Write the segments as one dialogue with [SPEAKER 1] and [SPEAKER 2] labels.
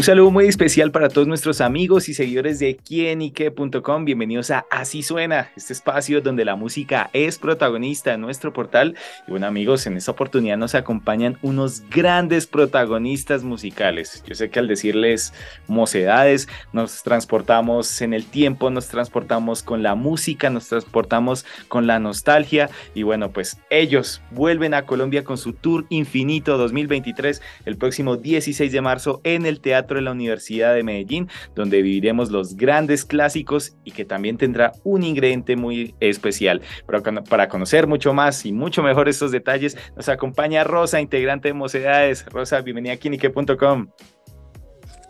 [SPEAKER 1] Un saludo muy especial para todos nuestros amigos y seguidores de quienique.com. Bienvenidos a Así Suena, este espacio donde la música es protagonista en nuestro portal. Y bueno, amigos, en esta oportunidad nos acompañan unos grandes protagonistas musicales. Yo sé que al decirles mocedades, nos transportamos en el tiempo, nos transportamos con la música, nos transportamos con la nostalgia. Y bueno, pues ellos vuelven a Colombia con su Tour Infinito 2023 el próximo 16 de marzo en el Teatro de la Universidad de Medellín, donde viviremos los grandes clásicos y que también tendrá un ingrediente muy especial. Para, para conocer mucho más y mucho mejor estos detalles, nos acompaña Rosa, integrante de Mocedades. Rosa, bienvenida a Kinique.com.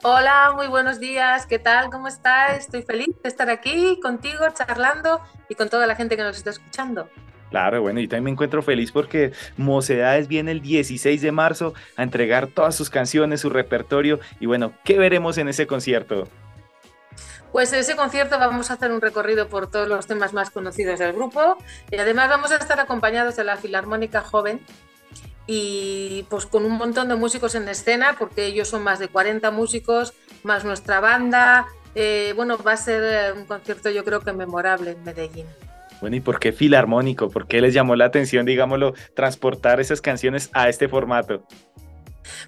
[SPEAKER 2] Hola, muy buenos días. ¿Qué tal? ¿Cómo estás? Estoy feliz de estar aquí contigo, charlando y con toda la gente que nos está escuchando.
[SPEAKER 1] Claro, bueno, y también me encuentro feliz porque Mocedades viene el 16 de marzo a entregar todas sus canciones, su repertorio y bueno, ¿qué veremos en ese concierto?
[SPEAKER 2] Pues en ese concierto vamos a hacer un recorrido por todos los temas más conocidos del grupo y además vamos a estar acompañados de la Filarmónica Joven y pues con un montón de músicos en escena porque ellos son más de 40 músicos, más nuestra banda. Eh, bueno, va a ser un concierto yo creo que memorable en Medellín.
[SPEAKER 1] Bueno, ¿y por qué filarmónico? ¿Por qué les llamó la atención, digámoslo, transportar esas canciones a este formato?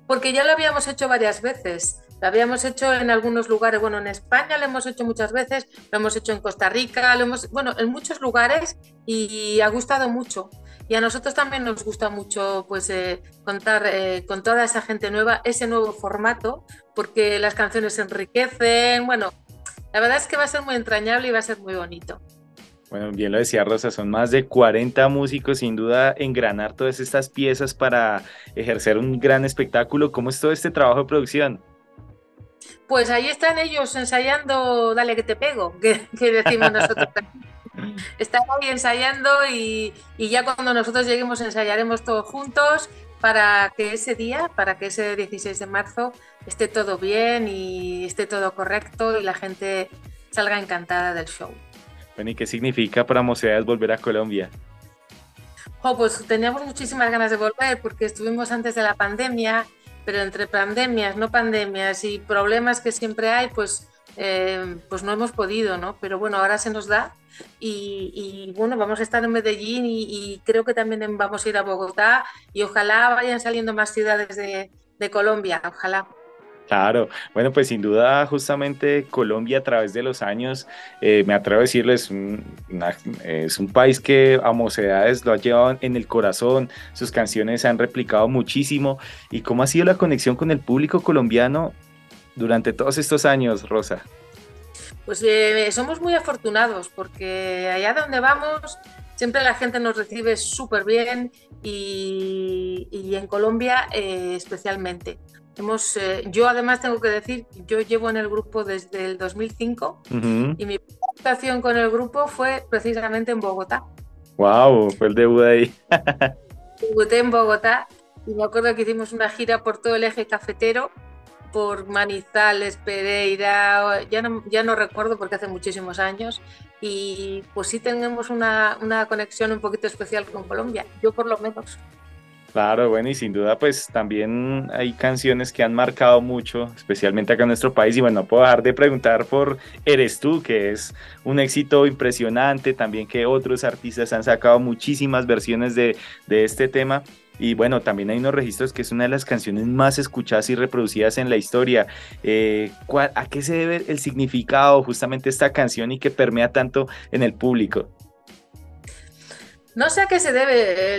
[SPEAKER 2] Porque ya lo habíamos hecho varias veces. Lo habíamos hecho en algunos lugares, bueno, en España lo hemos hecho muchas veces, lo hemos hecho en Costa Rica, lo hemos, bueno, en muchos lugares y ha gustado mucho. Y a nosotros también nos gusta mucho pues, eh, contar eh, con toda esa gente nueva ese nuevo formato, porque las canciones enriquecen. Bueno, la verdad es que va a ser muy entrañable y va a ser muy bonito.
[SPEAKER 1] Bueno, bien lo decía Rosa, son más de 40 músicos, sin duda engranar todas estas piezas para ejercer un gran espectáculo. ¿Cómo es todo este trabajo de producción?
[SPEAKER 2] Pues ahí están ellos ensayando, dale que te pego, que, decimos nosotros. están ahí ensayando y, y, ya cuando nosotros lleguemos ensayaremos todos juntos para que ese día, para que ese 16 de marzo esté todo bien y esté todo correcto y la gente salga encantada del show.
[SPEAKER 1] Bueno, ¿y qué significa para Mocedades volver a Colombia?
[SPEAKER 2] Oh, pues teníamos muchísimas ganas de volver porque estuvimos antes de la pandemia, pero entre pandemias, no pandemias y problemas que siempre hay, pues, eh, pues no hemos podido, ¿no? Pero bueno, ahora se nos da y, bueno, vamos a estar en Medellín y, creo que también vamos a ir a Bogotá y ojalá vayan saliendo más ciudades de, de Colombia, ojalá.
[SPEAKER 1] Claro, bueno, pues sin duda justamente Colombia a través de los años, eh, me atrevo a decirles, es un país que a mocedades lo ha llevado en el corazón, sus canciones se han replicado muchísimo. ¿Y cómo ha sido la conexión con el público colombiano durante todos estos años, Rosa?
[SPEAKER 2] Pues eh, somos muy afortunados porque allá donde vamos siempre la gente nos recibe súper bien y, en Colombia eh, especialmente. Hemos, eh, yo además tengo que decir, yo llevo en el grupo desde el 2005 y mi presentación con el grupo fue precisamente en Bogotá.
[SPEAKER 1] ¡Wow! Fue el debut ahí.
[SPEAKER 2] Debuté en Bogotá y me acuerdo que hicimos una gira por todo el eje cafetero, por Manizales, Pereira, ya no, ya no recuerdo porque hace muchísimos años. Y pues sí tenemos una, una conexión un poquito especial con Colombia, yo por lo menos.
[SPEAKER 1] Claro, bueno, y sin duda, pues también hay canciones que han marcado mucho, especialmente acá en nuestro país. Y bueno, no puedo dejar de preguntar por Eres tú, que es un éxito impresionante, también que otros artistas han sacado muchísimas versiones de, este tema. Y bueno, también hay unos registros que es una de las canciones más escuchadas y reproducidas en la historia. Eh, ¿A qué se debe el significado justamente esta canción y que permea tanto en el público?
[SPEAKER 2] No sé a qué se debe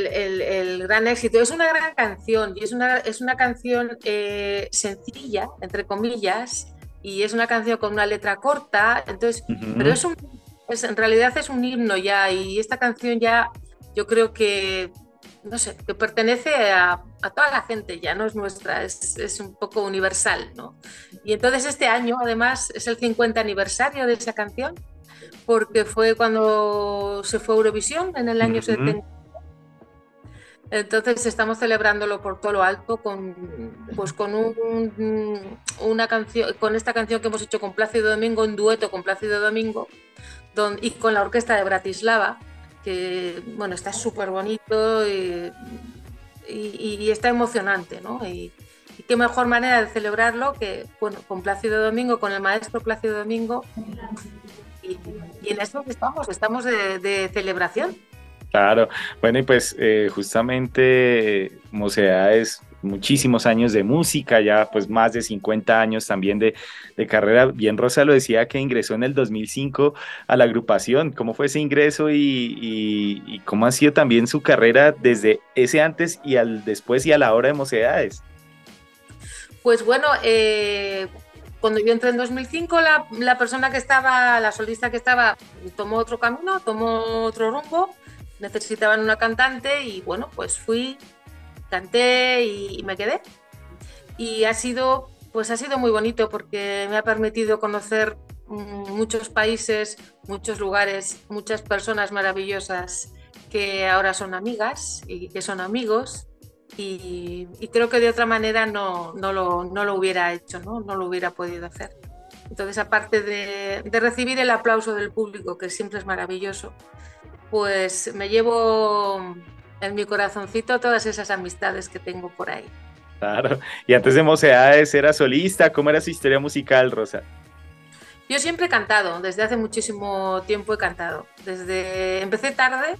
[SPEAKER 2] el, gran éxito. Es una gran canción y es una, es una canción eh, sencilla, entre comillas, y es una canción con una letra corta. Entonces, pero es un, en realidad es un himno ya y esta canción ya yo creo que, no sé, que pertenece a, toda la gente, ya no es nuestra, es, es, un poco universal, ¿no? Y entonces este año, además, es el 50 aniversario de esa canción porque fue cuando se fue a Eurovisión en el año 70. Entonces estamos celebrándolo por todo lo alto con, pues con un, una canción, con esta canción que hemos hecho con Plácido Domingo, un dueto con Plácido Domingo, y con la orquesta de Bratislava, que bueno, está súper bonito y, está emocionante, ¿no? Y, qué mejor manera de celebrarlo que bueno, con Plácido Domingo, con el maestro Plácido Domingo. Y, en eso estamos, estamos de celebración.
[SPEAKER 1] Claro, bueno, y pues eh, justamente es muchísimos años de música, ya pues más de 50 años también de, carrera. Bien, Rosa lo decía que ingresó en el 2005 a la agrupación. ¿Cómo fue ese ingreso y, cómo ha sido también su carrera desde ese antes y al después y a la hora de Mocedades?
[SPEAKER 2] Pues bueno, eh, cuando yo entré en 2005, la, la persona que estaba, la solista que estaba, tomó otro camino, tomó otro rumbo necesitaban una cantante y bueno, pues fui, canté y, me quedé. Y ha sido, pues ha sido muy bonito porque me ha permitido conocer mm, muchos países, muchos lugares, muchas personas maravillosas que ahora son amigas y que son amigos. Y, creo que de otra manera no, no, lo, no lo hubiera hecho, ¿no? no lo hubiera podido hacer. Entonces, aparte de, de recibir el aplauso del público, que siempre es maravilloso, pues me llevo en mi corazoncito todas esas amistades que tengo por ahí.
[SPEAKER 1] Claro. Y antes de Mocedades era solista. ¿Cómo era su historia musical, Rosa?
[SPEAKER 2] Yo siempre he cantado, desde hace muchísimo tiempo he cantado. Desde empecé tarde,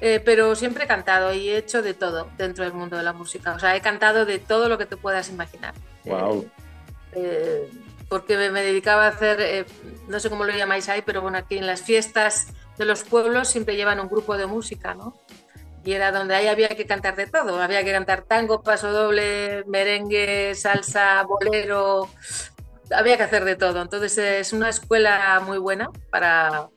[SPEAKER 2] eh, pero siempre he cantado y he hecho de todo dentro del mundo de la música. O sea, he cantado de todo lo que te puedas imaginar.
[SPEAKER 1] Wow.
[SPEAKER 2] Eh, eh, porque me, dedicaba a hacer, no sé cómo lo llamáis ahí, pero bueno, aquí en las fiestas de los pueblos siempre llevan un grupo de música, ¿no? Y era donde ahí había que cantar de todo, había que cantar tango, paso doble, merengue, salsa, bolero, había que hacer de todo. Entonces es una escuela muy buena para,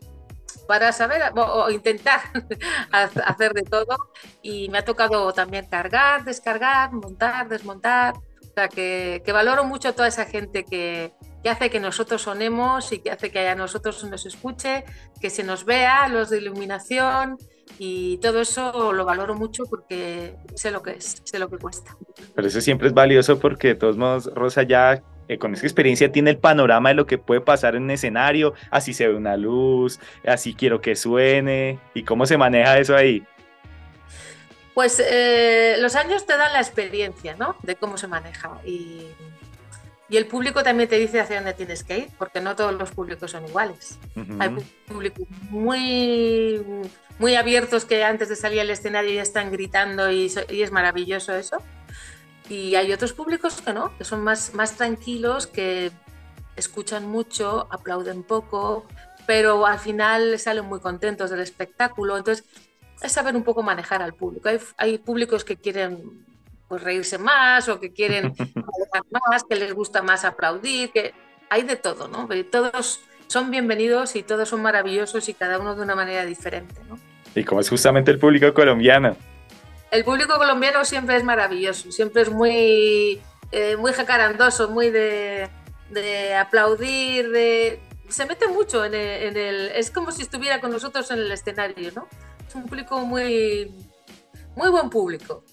[SPEAKER 2] para saber o, intentar hacer de todo y me ha tocado también cargar, descargar, montar, desmontar. O sea, que, valoro mucho toda esa gente que, que hace que nosotros sonemos y que hace que a nosotros nos escuche, que se nos vea, los de iluminación y todo eso lo valoro mucho porque sé lo que es, sé lo que cuesta.
[SPEAKER 1] Pero eso siempre es valioso porque de todos modos Rosa ya eh, con esa experiencia tiene el panorama de lo que puede pasar en un escenario, así se ve una luz, así quiero que suene y cómo se maneja eso ahí.
[SPEAKER 2] Pues eh, los años te dan la experiencia, ¿no? De cómo se maneja y y el público también te dice hacia dónde tienes que ir, porque no todos los públicos son iguales. Hay públicos muy, muy abiertos que antes de salir al escenario ya están gritando y, es maravilloso eso. Y hay otros públicos que no, que son más, más tranquilos, que escuchan mucho, aplauden poco, pero al final salen muy contentos del espectáculo. Entonces, es saber un poco manejar al público. Hay, hay públicos que quieren pues reírse más o que quieren más, que les gusta más aplaudir, que hay de todo, ¿no? Todos son bienvenidos y todos son maravillosos y cada uno de una manera diferente, ¿no?
[SPEAKER 1] Y como es justamente el público colombiano.
[SPEAKER 2] El público colombiano siempre es maravilloso, siempre es muy, eh, muy jacarandoso, muy de, de, aplaudir, de... Se mete mucho en en el... Es como si estuviera con nosotros en el escenario, ¿no? Es un público muy... Muy buen público.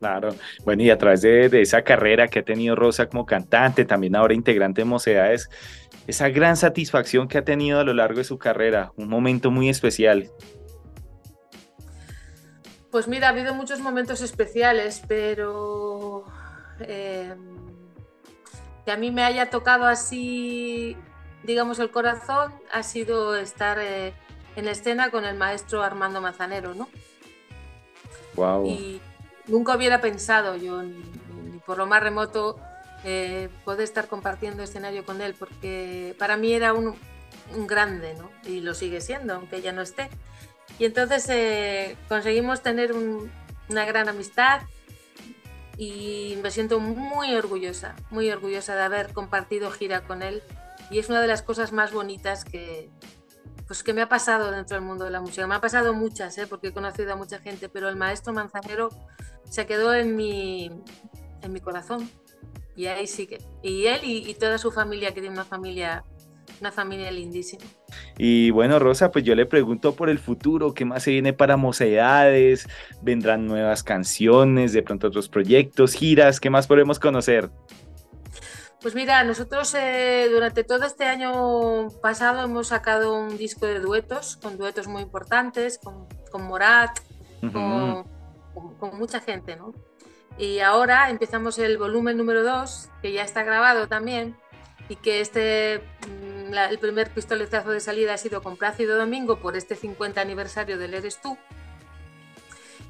[SPEAKER 1] Claro, bueno, y a través de, esa carrera que ha tenido Rosa como cantante, también ahora integrante de Mocedades, esa gran satisfacción que ha tenido a lo largo de su carrera, un momento muy especial.
[SPEAKER 2] Pues mira, ha habido muchos momentos especiales, pero eh, que a mí me haya tocado así, digamos, el corazón, ha sido estar eh, en escena con el maestro Armando Manzanero, ¿no?
[SPEAKER 1] Wow
[SPEAKER 2] nunca hubiera pensado yo, ni, por lo más remoto, eh, poder estar compartiendo escenario con él, porque para mí era un, grande, ¿no? Y lo sigue siendo, aunque ya no esté. Y entonces eh, conseguimos tener una gran amistad y me siento muy orgullosa, muy orgullosa de haber compartido gira con él. Y es una de las cosas más bonitas que, pues, que me ha pasado dentro del mundo de la música. Me ha pasado muchas, ¿eh? porque he conocido a mucha gente, pero el maestro Manzanero se quedó en mi, en mi corazón. Y ahí sigue. Y él y, toda su familia, que tiene una familia una familia lindísima.
[SPEAKER 1] Y bueno, Rosa, pues yo le pregunto por el futuro, ¿qué más se viene para Mocedades? ¿Vendrán nuevas canciones, de pronto otros proyectos, giras? ¿Qué más podemos conocer?
[SPEAKER 2] Pues mira, nosotros eh, durante todo este año pasado hemos sacado un disco de duetos, con duetos muy importantes, con, Morat, con, con, mucha gente, ¿no? Y ahora empezamos el volumen número 2, que ya está grabado también, y que este, mm, el primer pistoletazo de salida ha sido con Plácido Domingo por este 50 aniversario del Eres tú.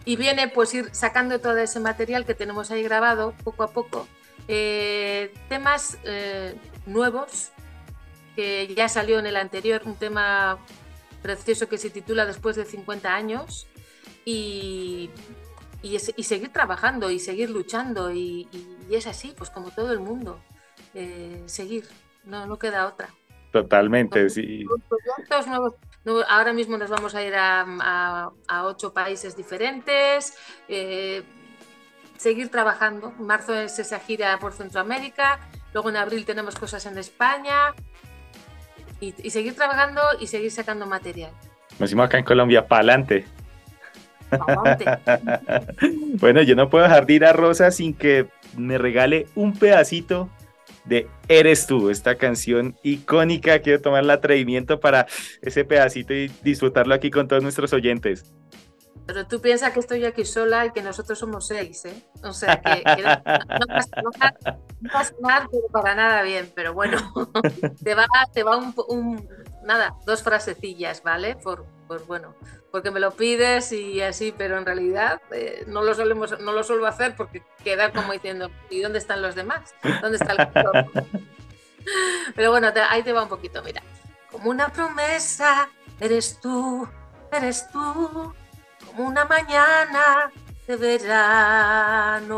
[SPEAKER 2] Y viene pues ir sacando todo ese material que tenemos ahí grabado poco a poco. Eh, temas eh, nuevos, que ya salió en el anterior, un tema precioso que se titula Después de 50 años. Y, y, seguir trabajando y seguir luchando. Y, y, es así, pues como todo el mundo. Eh, seguir, no, no queda otra.
[SPEAKER 1] Totalmente, sí.
[SPEAKER 2] ahora mismo nos vamos a ir a, a, ocho países diferentes, eh, seguir trabajando. En marzo es esa gira por Centroamérica, luego en abril tenemos cosas en España y, seguir trabajando y seguir sacando material.
[SPEAKER 1] Nos hicimos acá en Colombia, para adelante. bueno, yo no puedo dejar de ir a Rosa sin que me regale un pedacito de Eres tú, esta canción icónica. Quiero tomar el atrevimiento para ese pedacito y disfrutarlo aquí con todos nuestros oyentes.
[SPEAKER 2] Pero tú piensas que estoy aquí sola y que nosotros somos seis, ¿eh? O sea, que, no, va a sonar, pero para nada bien. Pero bueno, te va, te va un, nada, dos frasecillas, ¿vale? Por, por, bueno, porque me lo pides y así, pero en realidad eh, no, lo solemos, no lo suelo hacer porque queda como diciendo, ¿y dónde están los demás? ¿Dónde está el Pero bueno, ahí te va un poquito, mira. Como una promesa, eres tú, eres tú, como una mañana de verano,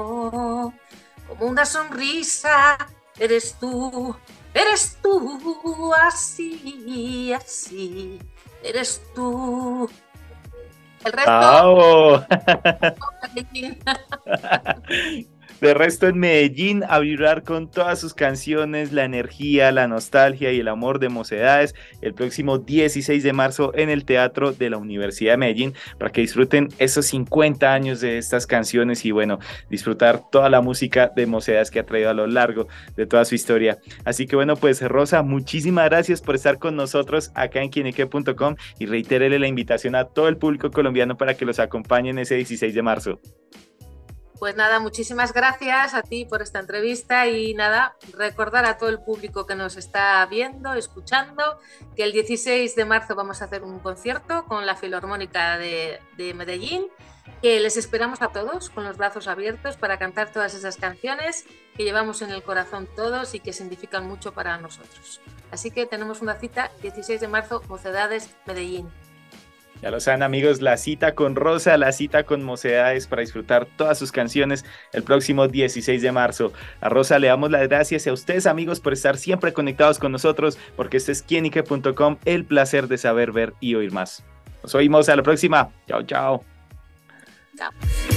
[SPEAKER 2] como una sonrisa, eres tú, eres tú, así, así, eres tú el resto.
[SPEAKER 1] De resto en Medellín a vibrar con todas sus canciones, la energía, la nostalgia y el amor de Mocedades el próximo 16 de marzo en el Teatro de la Universidad de Medellín para que disfruten esos 50 años de estas canciones y bueno, disfrutar toda la música de Mocedades que ha traído a lo largo de toda su historia. Así que bueno, pues Rosa, muchísimas gracias por estar con nosotros acá en quineque.com y reiterarle la invitación a todo el público colombiano para que los acompañen ese 16 de marzo.
[SPEAKER 2] Pues nada, muchísimas gracias a ti por esta entrevista y nada, recordar a todo el público que nos está viendo, escuchando, que el 16 de marzo vamos a hacer un concierto con la Filarmónica de, de Medellín, que les esperamos a todos con los brazos abiertos para cantar todas esas canciones que llevamos en el corazón todos y que significan mucho para nosotros. Así que tenemos una cita 16 de marzo, Mocedades, Medellín.
[SPEAKER 1] Ya lo saben amigos, la cita con Rosa, la cita con Mocedades para disfrutar todas sus canciones el próximo 16 de marzo. A Rosa le damos las gracias y a ustedes amigos por estar siempre conectados con nosotros, porque este es quienique.com, el placer de saber, ver y oír más. Nos oímos a la próxima. Chao, chao. Chao.